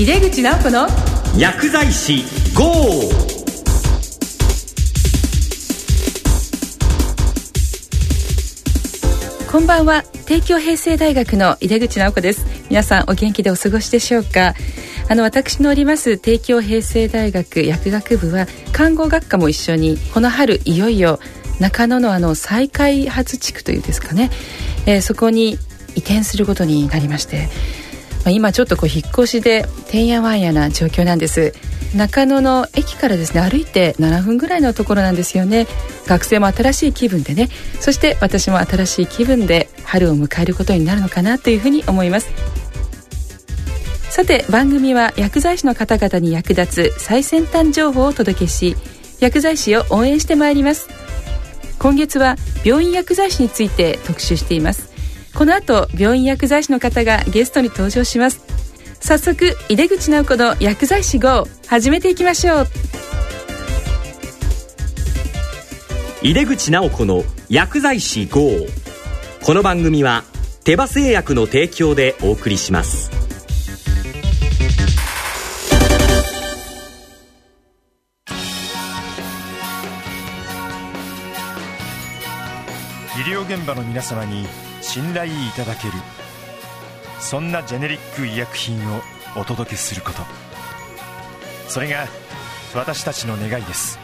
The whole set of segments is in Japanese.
井出口直子の薬剤師 GO! こんばんは。帝京平成大学の井出口直子です。皆さんお元気でお過ごしでしょうか？あの私のおります帝京平成大学薬学部は看護学科も一緒にこの春いよいよ中野のあの再開発地区というですかね、えー、そこに移転することになりまして。まあ、今ちょっとこう引っ越しでてんやわんやな状況なんです。中野の駅からですね歩いて7分ぐらいのところなんですよね。学生も新しい気分でね。そして私も新しい気分で春を迎えることになるのかなというふうに思います。さて番組は薬剤師の方々に役立つ最先端情報をお届けし薬剤師を応援してまいります。今月は病院薬剤師について特集しています。この後病院薬剤師の方がゲストに登場します。早速井出口直子の薬剤師号始めていきましょう。井出口直子の薬剤師 GO この番組は手羽製薬の提供でお送りします。医療現場の皆様に信頼いただける。そんなジェネリック医薬品をお届けすること。それが私たちの願いです。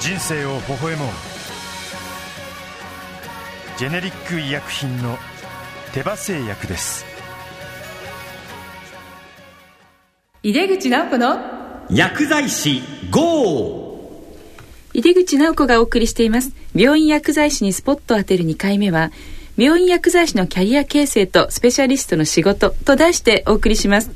人生を微笑もう。ジェネリック医薬品の手羽製薬です。井出口直子の薬剤師 GO! 井出口直子がお送りしています。病院薬剤師にスポットを当てる2回目は病院薬剤師のキャリア形成とスペシャリストの仕事と題してお送りします。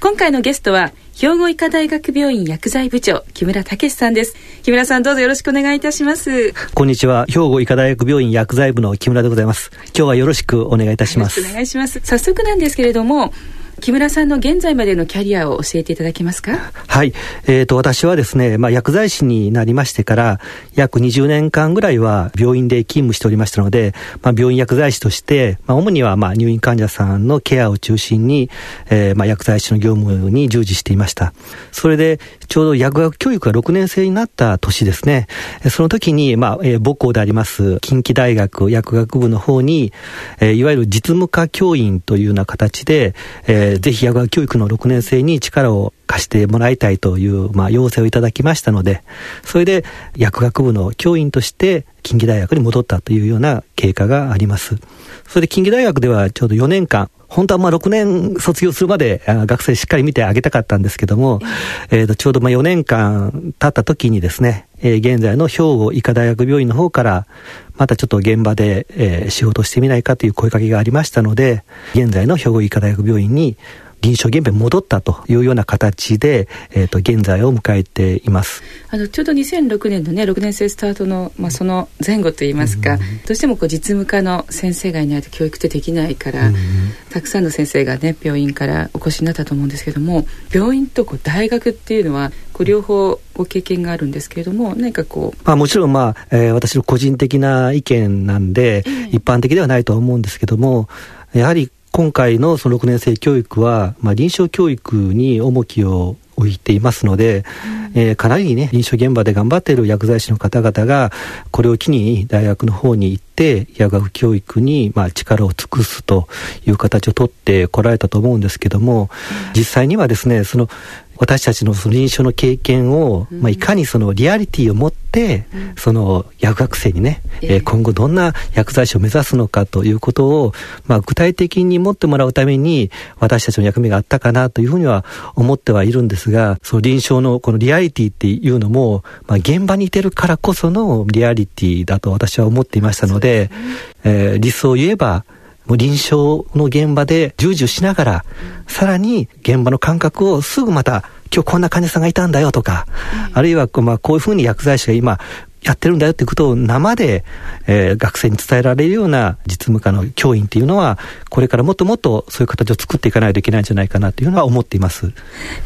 今回のゲストは兵庫医科大学病院薬剤部長木村武さんです。木村さんどうぞよろしくお願いいたします。こんにちは。兵庫医科大学病院薬剤部の木村でございます。今日はよろしくお願いいたします。お願いします。早速なんですけれども木村さんの現在までのキャリアを教えていただけますか？はい。えっ、ー、と、私はですね、まあ、薬剤師になりましてから、約20年間ぐらいは病院で勤務しておりましたので、まあ、病院薬剤師として、まあ、主には、まあ、入院患者さんのケアを中心に、えー、まあ、薬剤師の業務に従事していました。それで、ちょうど薬学教育が6年生になった年ですね。その時に、まあ、えー、母校であります、近畿大学薬学部の方に、えー、いわゆる実務科教員というような形で、えーー、ぜひ野学教育の6年生に力を貸してもらいたいという、まあ、要請をいただきましたので、それで薬学部の教員として近畿大学に戻ったというような経過があります。それで近畿大学ではちょうど4年間、本当はまあ6年卒業するまで学生しっかり見てあげたかったんですけども、えー、とちょうどまあ4年間経った時にですね、えー、現在の兵庫医科大学病院の方から、またちょっと現場で、えー、仕事してみないかという声かけがありましたので、現在の兵庫医科大学病院に臨床現場に戻ったというような形で、えー、と現在を迎えています。あのちょうど2006年のね6年生スタートの、まあ、その前後といいますか、うん、どうしてもこう実務科の先生がいないと教育ってできないから、うん、たくさんの先生がね病院からお越しになったと思うんですけども病院とこう大学っていうのはこう両方ご経験があるんですけれども何かこう、まあ、もちろん、まあえー、私の個人的な意見なんで、えー、一般的ではないとは思うんですけどもやはり今回のその6年生教育は、まあ、臨床教育に重きを置いていますので、うん、えー、かなりね、臨床現場で頑張っている薬剤師の方々が、これを機に大学の方に行って、薬学教育にまあ力を尽くすという形をとってこられたと思うんですけども、実際にはですね、その私たちのその臨床の経験を、うん、まあ、いかにそのリアリティを持って、うん、その薬学生にね、えー、今後どんな薬剤師を目指すのかということを、まあ、具体的に持ってもらうために私たちの役目があったかなというふうには思ってはいるんですがその臨床のこのリアリティっていうのも、まあ、現場にいてるからこそのリアリティだと私は思っていましたので、えー、理想を言えばもう臨床の現場で従事しながら、さらに現場の感覚をすぐまた、今日こんな患者さんがいたんだよとか、あるいは、まあ、こういうふうに薬剤師が今、やってるんだよっていうことを生で、えー、学生に伝えられるような実務家の教員っていうのは、これからもっともっとそういう形を作っていかないといけないんじゃないかなというのは思っています。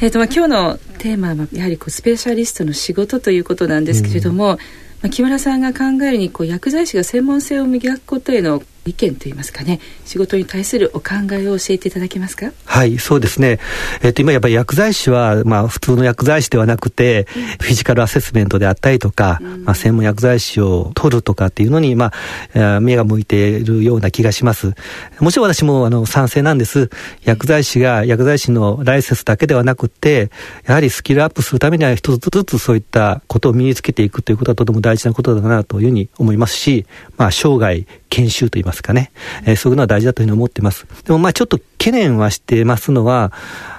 えっ、と、まあ、今日のテーマは、やはりこうスペシャリストの仕事ということなんですけれども、うんまあ、木村さんが考えるにこう薬剤師が専門性を磨くことへの意見といいますかね仕事に対するお考えを教えていただけますか？はいそうですね、えっと、今やっぱり薬剤師は、まあ、普通の薬剤師ではなくて、うん、フィジカルアセスメントであったりとか、うん、まあ、専門薬剤師を取るとかっていうのに、まあ、目が向いているような気がします。もちろん私もあの賛成なんです。薬剤師が薬剤師のライセンスだけではなくてやはりスキルアップするためには一つずつそういったことを身につけていくということはとても大事なことだなというふうに思いますし、まあ、生涯研修といいますかね、えー、そういうのは大事だというふうに思ってます。でもまあちょっと懸念はしてますのは、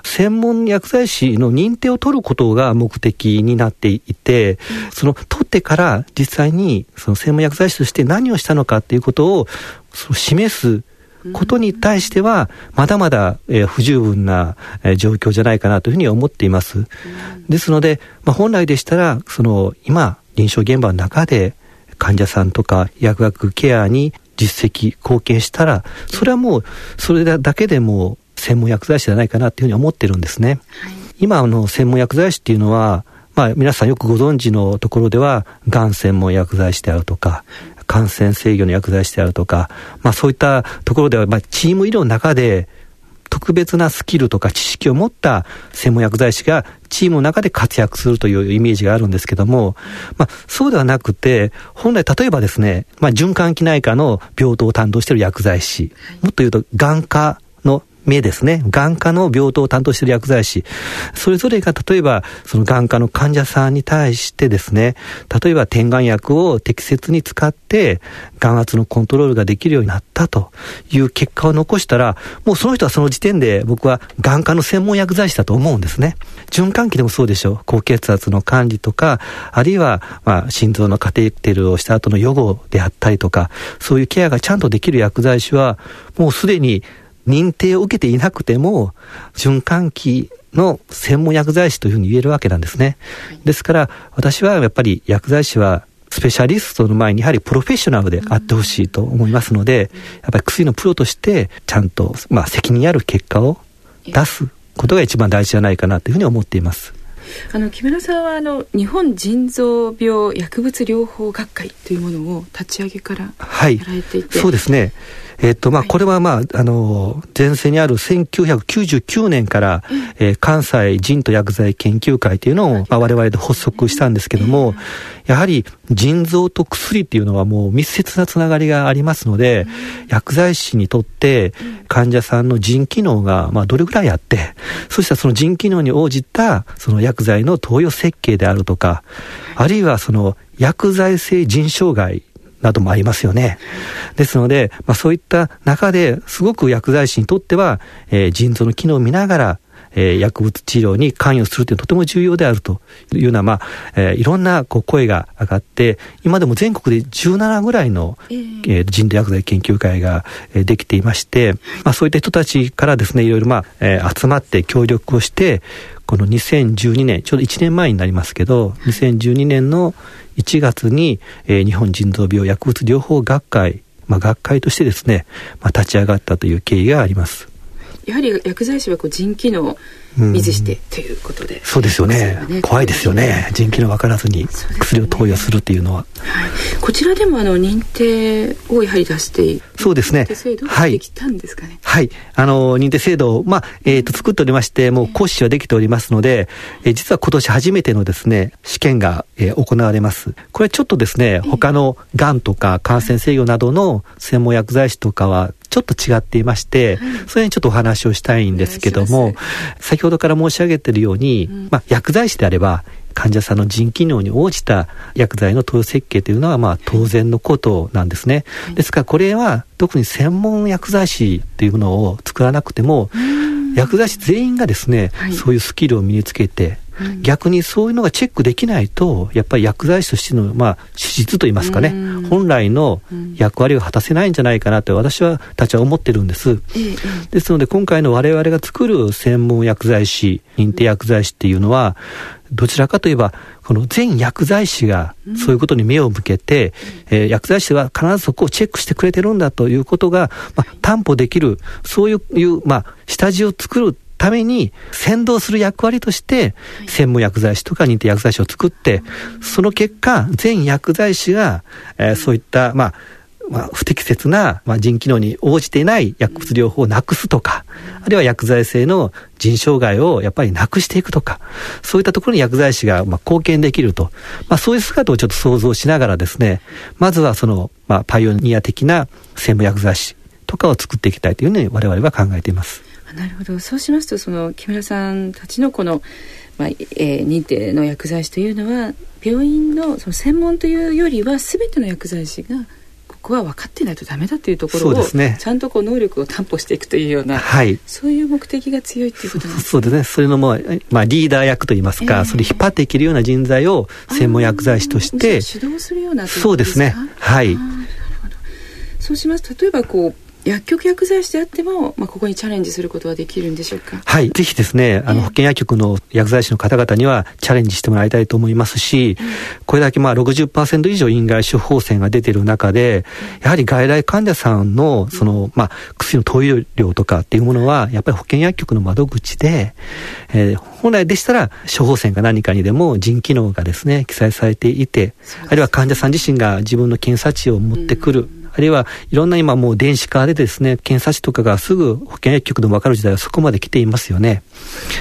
専門薬剤師の認定を取ることが目的になっていて、その取ってから実際にその専門薬剤師として何をしたのかということをその示すことに対しては、まだまだ、えー、不十分な、えー、状況じゃないかなというふうに思っています。ですので、まあ、本来でしたら、その、今、臨床現場の中で、患者さんとか薬学ケアに実績貢献したらそれはもうそれだけでも専門薬剤師じゃないかなっていうふうに思ってるんですね、はい、今あの専門薬剤師っていうのはまあ皆さんよくご存知のところではがん専門薬剤師であるとか感染制御の薬剤師であるとか、まあそういったところでは、まあチーム医療の中で特別なスキルとか知識を持った専門薬剤師がチームの中で活躍するというイメージがあるんですけども、まあ、そうではなくて、本来例えばですね、まあ、循環器内科の病棟を担当している薬剤師、もっと言うと眼科の目ですね。眼科の病棟を担当している薬剤師。それぞれが例えば、その眼科の患者さんに対してですね、例えば点眼薬を適切に使って、眼圧のコントロールができるようになったという結果を残したら、もうその人はその時点で僕は眼科の専門薬剤師だと思うんですね。循環器でもそうでしょう。高血圧の管理とか、あるいは、まあ、心臓のカテーテルをした後の予後であったりとか、そういうケアがちゃんとできる薬剤師は、もうすでに認定を受けていなくても、循環器の専門薬剤師というふうに言えるわけなんですね。ですから、私はやっぱり薬剤師はスペシャリストの前にやはりプロフェッショナルであってほしいと思いますので、やっぱり薬のプロとしてちゃんと、まあ、責任ある結果を出すことが一番大事じゃないかなというふうに思っています。あの木村さんはあの日本腎臓病薬物療法学会というものを立ち上げからやられていて、はい、そうですねえっと、まあ、これはまあ、あの、前世にある1999年から、えー、関西人と薬剤研究会というのを、まあ、我々で発足したんですけども、やはり腎臓と薬っていうのはもう密接なつながりがありますので、薬剤師にとって患者さんの腎機能が、まあ、どれぐらいあって、そしたらその腎機能に応じた、その薬剤の投与設計であるとか、あるいはその薬剤性腎障害などもありますよね。ですので、まあ、そういった中ですごく薬剤師にとっては、えー、腎臓の機能を見ながら、えー、薬物治療に関与するというのはとても重要であるというような、まあ、えー、いろんなこう声が上がって、今でも全国で17ぐらいの、えー、人道薬剤研究会が、えー、できていまして、まあ、そういった人たちからですね、いろいろ、まあ、えー、集まって協力をして、この2012年、ちょうど1年前になりますけど、2012年の1月に、えー、日本腎臓病薬物療法学会、まあ、学会としてですね、まあ、立ち上がったという経緯があります。やはり薬剤師はこう腎機能見ずしてということで、そうですよね、ね、怖いですよね。腎機能分からずに薬を投与するっていうのは、ね、はい、こちらでもあの認定をやはり出してそうですね。はい。できたんですかね。はい、あの認定制度を、まあえーと、作っておりましてもう講師はできておりますので、えー、実は今年初めてのですね試験が、えー、行われます。これちょっとですね他のがんとか感染制御などの専門薬剤師とかはちょっと違っていまして、はい、それにちょっとお話をしたいんですけども、先ほどから申し上げているように、うん、まあ、薬剤師であれば、患者さんの腎機能に応じた薬剤の投与設計というのはまあ当然のことなんですね。ですからこれは特に専門薬剤師というものを作らなくても、薬剤師全員がですね、はい、そういうスキルを身につけて逆にそういうのがチェックできないとやっぱり薬剤師としての、まあ、資質といいますかね、本来の役割を果たせないんじゃないかなと私はたちは思ってるんです、ですので今回の我々が作る専門薬剤師認定薬剤師っていうのはどちらかといえばこの全薬剤師がそういうことに目を向けて、うん、えー、薬剤師は必ずそこをチェックしてくれてるんだということが、まあ、担保できるそういう、まあ、下地を作るために先導する役割として専門薬剤師とか認定薬剤師を作ってその結果全薬剤師が、えー、そういったまあまあ、不適切な、まあ、腎機能に応じていない薬物療法をなくすとか、あるいは薬剤性の腎障害をやっぱりなくしていくとか、そういったところに薬剤師がまあ貢献できると、まあ、そういう姿をちょっと想像しながらですね、まずはその、まあ、パイオニア的な専務薬剤師とかを作っていきたいというふうに我々は考えています。なるほどそうしますとその木村さんたちのこの、まあえー、認定の薬剤師というのは病院のその専門というよりは全ての薬剤師がここは分かってないとダメだというところを、ね、ちゃんとこう能力を担保していくというような、はい、そういう目的が強いっていうことですね。そうですね。それのもう、まあ、リーダー役といいますか、えー、それ引っ張っていけるような人材を専門薬剤師として。指導するようなそうですね。はい。そうします例えばこう薬局薬剤師であっても、まあ、ここにチャレンジすることはできるんでしょうか？はい。ぜひですねあの、保健薬局の薬剤師の方々にはチャレンジしてもらいたいと思いますし、これだけまあ60%以上院外処方箋が出ている中で、やはり外来患者さんのその、まあ、薬の投与量とかっていうものはやっぱり保健薬局の窓口で、えー、本来でしたら処方箋か何かにでも腎機能がですね記載されていてあるいは患者さん自身が自分の検査値を持ってくる、うんあるいはいろんな今もう電子化でですね、検査値とかがすぐ保健薬局でも分かる時代はそこまで来ていますよね。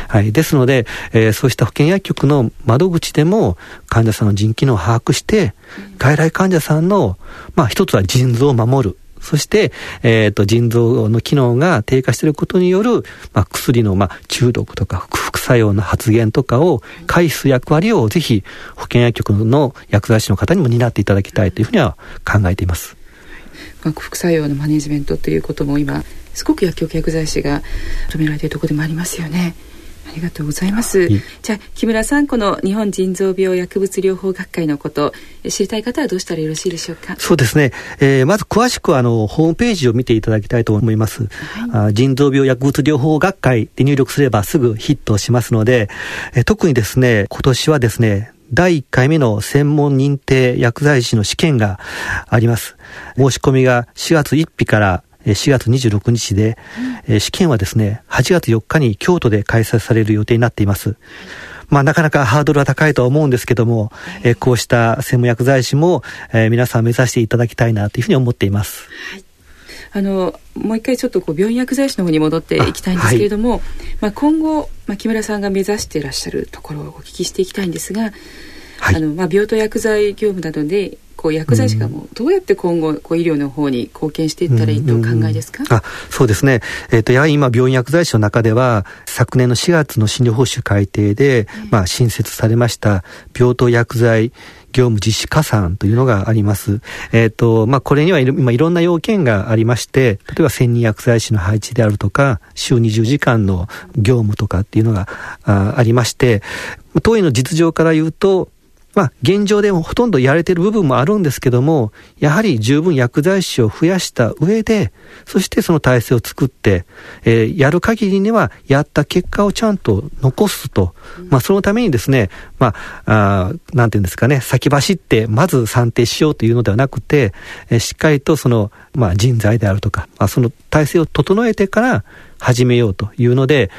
はい。ですので、えー、そうした保健薬局の窓口でも患者さんの腎機能を把握して、外来患者さんの、まあ一つは腎臓を守る。そして、えっ、ー、と、腎臓の機能が低下していることによる、まあ、薬の、まあ、中毒とか副作用の発現とかを回避する役割をぜひ保健薬局の薬剤師の方にも担っていただきたいというふうには考えています。副作用のマネジメントということも今すごく薬局薬剤師が求められているところでもありますよね。ありがとうございます。じゃあ木村さんこの日本腎臓病薬物療法学会のこと知りたい方はどうしたらよろしいでしょうか？そうですね。えー、まず詳しくはあのホームページを見ていただきたいと思います。はい、あ腎臓病薬物療法学会で入力すればすぐヒットしますので、えー、特にですね今年はですね第1回目の専門認定薬剤師の試験があります。申し込みが4月1日から4月26日で、うん、試験はですね、8月4日に京都で開催される予定になっています。まあ、なかなかハードルは高いとは思うんですけども、えこうした専門薬剤師も、え皆さん目指していただきたいなというふうに思っています。はいあのもう一回ちょっとこう病院薬剤師の方に戻っていきたいんですけれども、はい、まあ、今後、まあ、木村さんが目指していらっしゃるところをお聞きしていきたいんですが、はい、あのまあ、病棟薬剤業務などでこう薬剤師がもうどうやって今後こう医療の方に貢献していったらいいとお考えですか、あそうですね、えーと、やはり今病院薬剤師の中では昨年の4月の診療報酬改定で、まあ、新設されました病棟薬剤業務実施加算というのがあります。えっ、ー、と、まあ、これにはいろ今いろんな要件がありまして、例えば専任薬剤師の配置であるとか、週20時間の業務とかっていうのがあありまして、当院の実情から言うと、まあ、現状でもほとんどやれてる部分もあるんですけども、やはり十分薬剤師を増やした上で、そしてその体制を作って、えー、やる限りにはやった結果をちゃんと残すと。まあ、そのためにですね、まあ、あなんていうんですかね、先走ってまず算定しようというのではなくて、えー、しっかりとその、まあ、人材であるとか、まあ、その体制を整えてから、始めようというので、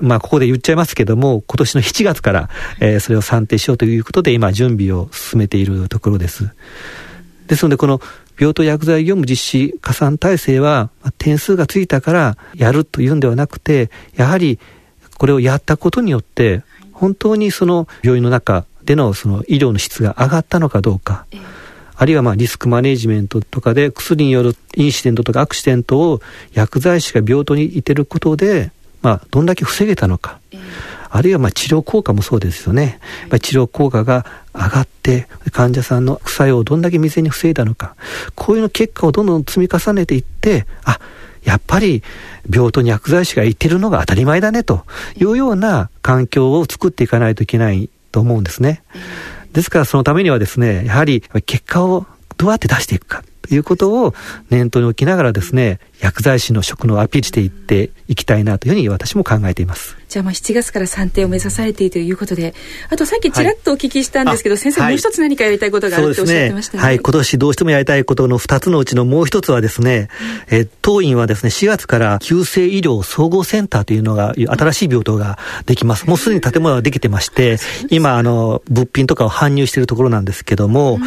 まあ、ここで言っちゃいますけども、今年の7月から、えー、それを算定しようということで、今、準備を進めているところです。ですので、この病棟薬剤業務実施加算体制は、点数がついたからやるというんではなくて、やはりこれをやったことによって、本当にその病院の中でのその医療の質が上がったのかどうか。えーあるいはまあリスクマネジメントとかで薬によるインシデントとかアクシデントを薬剤師が病棟にいてることで、まあ、どんだけ防げたのか、あるいはまあ治療効果もそうですよね、まあ、治療効果が上がって患者さんの副作用をどんだけ未然に防いだのか。こういうの結果をどんどん積み重ねていってあやっぱり病棟に薬剤師がいてるのが当たり前だねというような環境を作っていかないといけないと思うんですね。ですからそのためにはですね、やはり結果をどうやって出していくかということを念頭に置きながらですね、薬剤師の職能をアピールしていっていきたいなというふうに私も考えています。じゃあまあ7月から算定を目指されているということで、あとさっきちらっとお聞きしたんですけど、はい、先生、もう一つ何かやりたいことがあるとおっしゃってましたね。はい、今年どうしてもやりたいことの2つのうちのもう一つはですね、うん、え当院はですね、4月から急性医療総合センターというのが、新しい病棟ができます。もうすでに建物ができてまして、今、あの、物品とかを搬入しているところなんですけども、うん、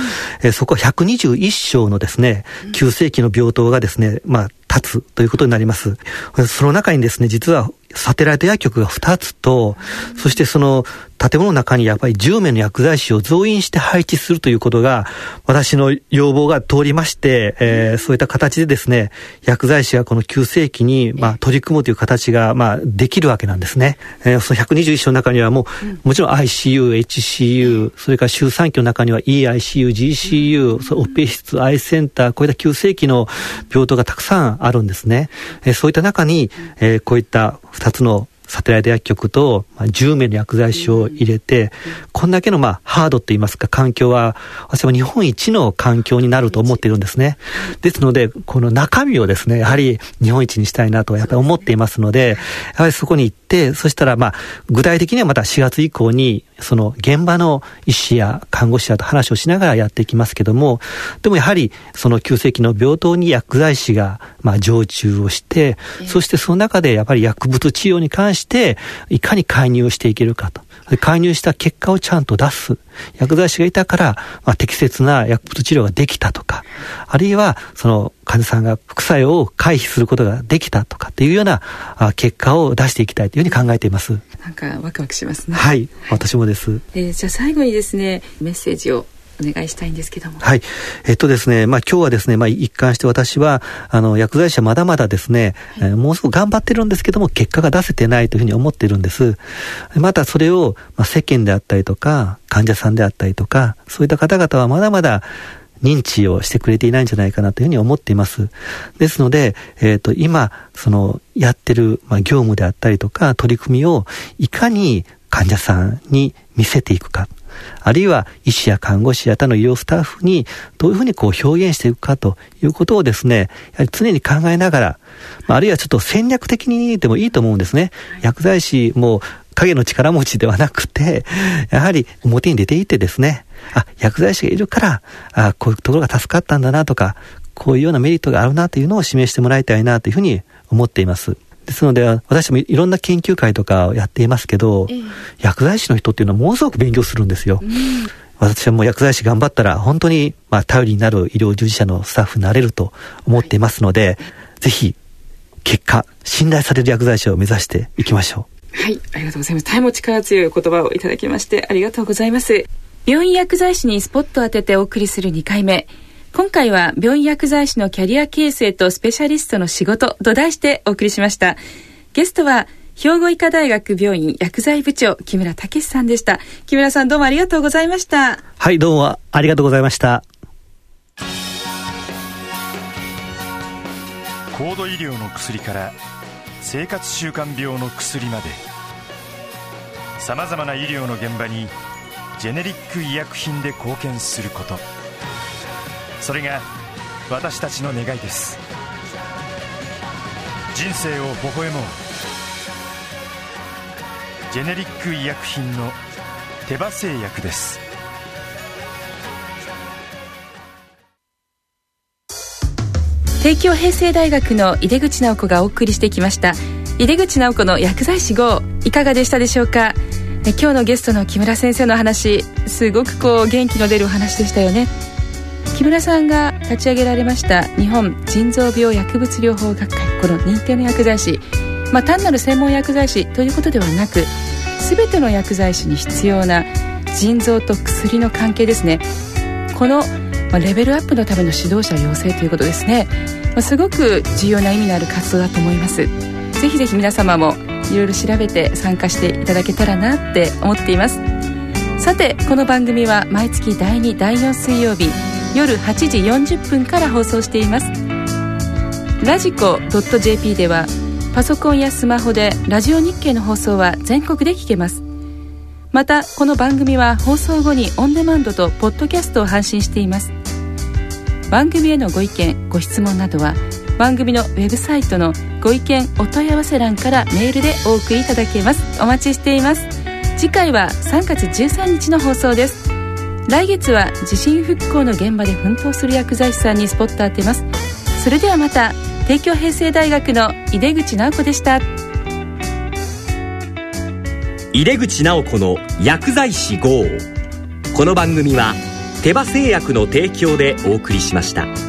えそこは121床のですね、ね、急性期の病棟がですね、まあ、立つということになります。その中にですね、実はサテライト薬局が2つと、そしてその建物の中にやっぱり10名の薬剤師を増員して配置するということが、私の要望が通りまして、えー、そういった形でですね、薬剤師がこの急性期に、まあ、取り組むという形が、まあ、できるわけなんですね。えー、その121章の中にはもう、もちろん ICU、HCU、それから周産期の中には EICU、GCU、そオペ室、アイセンター、こういった急性期の病棟がたくさんあるんですね。えー、そういった中に、えー、こういった2つのサテライト薬局と、まあ、10名の薬剤師を入れて、こんだけの、まあ、ハードといいますか、環境は、私は日本一の環境になると思っているんですね。ですので、この中身をですね、やはり日本一にしたいなと、やっぱり思っていますので、やはりそこに、そしたら、まあ、具体的にはまた4月以降に、その現場の医師や看護師やと話をしながらやっていきますけども、でもやはり、その急性期の病棟に薬剤師が、まあ、常駐をして、そしてその中でやっぱり薬物治療に関して、いかに介入していけるかと。介入した結果をちゃんと出す。薬剤師がいたから、まあ、適切な薬物治療ができたとか、あるいは、その患者さんが副作用を回避することができたとかっていうような結果を出していきたいというふうに考えています。なんかワクワクしますね。はい、私もです。えー、じゃあ最後にですね、メッセージをお願いしたいんですけども。はい。えっとですね、まあ今日はですね、まあ一貫して私は、あの、薬剤師はまだまだですね、はい、えー、もうすぐ頑張ってるんですけども、結果が出せてないというふうに思ってるんです。またそれを、まあ、世間であったりとか、患者さんであったりとか、そういった方々はまだまだ、認知をしてくれていないんじゃないかなというふうに思っています。ですので、えっ、ー、と、今、その、やってる、まあ、業務であったりとか、取り組みを、いかに患者さんに見せていくか。あるいは医師や看護師や他の医療スタッフにどういうふうにこう表現していくかということをですね、やはり常に考えながら、あ、るいはちょっと戦略的にでもいいと思うんですね。薬剤師も影の力持ちではなくて、やはり表に出ていってですね、あ、薬剤師がいるから、あこういうところが助かったんだなとか、こういうようなメリットがあるなというのを示してもらいたいなというふうに思っています。ですので、私もいろんな研究会とかをやっていますけど、えー、薬剤師の人っていうのはものすごく勉強するんですよ。うん、私はもう薬剤師頑張ったら、本当に、まあ、頼りになる医療従事者のスタッフになれると思っていますので、はい、ぜひ、結果、信頼される薬剤師を目指していきましょう。はい、ありがとうございます。大変力強い言葉をいただきまして、ありがとうございます。病院薬剤師にスポットを当ててお送りする2回目。今回は病院薬剤師のキャリア形成とスペシャリストの仕事と題してお送りしました。ゲストは兵庫医科大学病院薬剤部長木村武さんでした。木村さんどうもありがとうございました。はい、どうもありがとうございました。高度医療の薬から生活習慣病の薬までさまざまな医療の現場にジェネリック医薬品で貢献することそれが私たちの願いです。人生を微笑も。うジェネリック医薬品の手羽製薬です。帝京平成大学の井出口直子がお送りしてきました。井出口直子の薬剤師号いかがでしたでしょうか？今日のゲストの木村先生の話すごくこう元気の出るお話でしたよね。木村さんが立ち上げられました日本腎臓病薬物療法学会この認定の薬剤師、まあ、単なる専門薬剤師ということではなく全ての薬剤師に必要な腎臓と薬の関係ですね。このレベルアップのための指導者養成ということですね、まあ、すごく重要な意味のある活動だと思います。ぜひぜひ皆様もいろいろ調べて参加していただけたらなって思っています。さてこの番組は毎月第2第4水曜日夜8時40分から放送しています。ラジコ .jp ではパソコンやスマホでラジオ日経の放送は全国で聞けます。またこの番組は放送後にオンデマンドとポッドキャストを配信しています。番組へのご意見ご質問などは番組のウェブサイトのご意見お問い合わせ欄からメールでお送りいただけます。お待ちしています。次回は3月13日の放送です。来月は地震復興の現場で奮闘する薬剤師さんにスポット当てます。それではまた帝京平成大学の井出口直子でした。井出口直子の薬剤師号。この番組は手羽製薬の提供でお送りしました。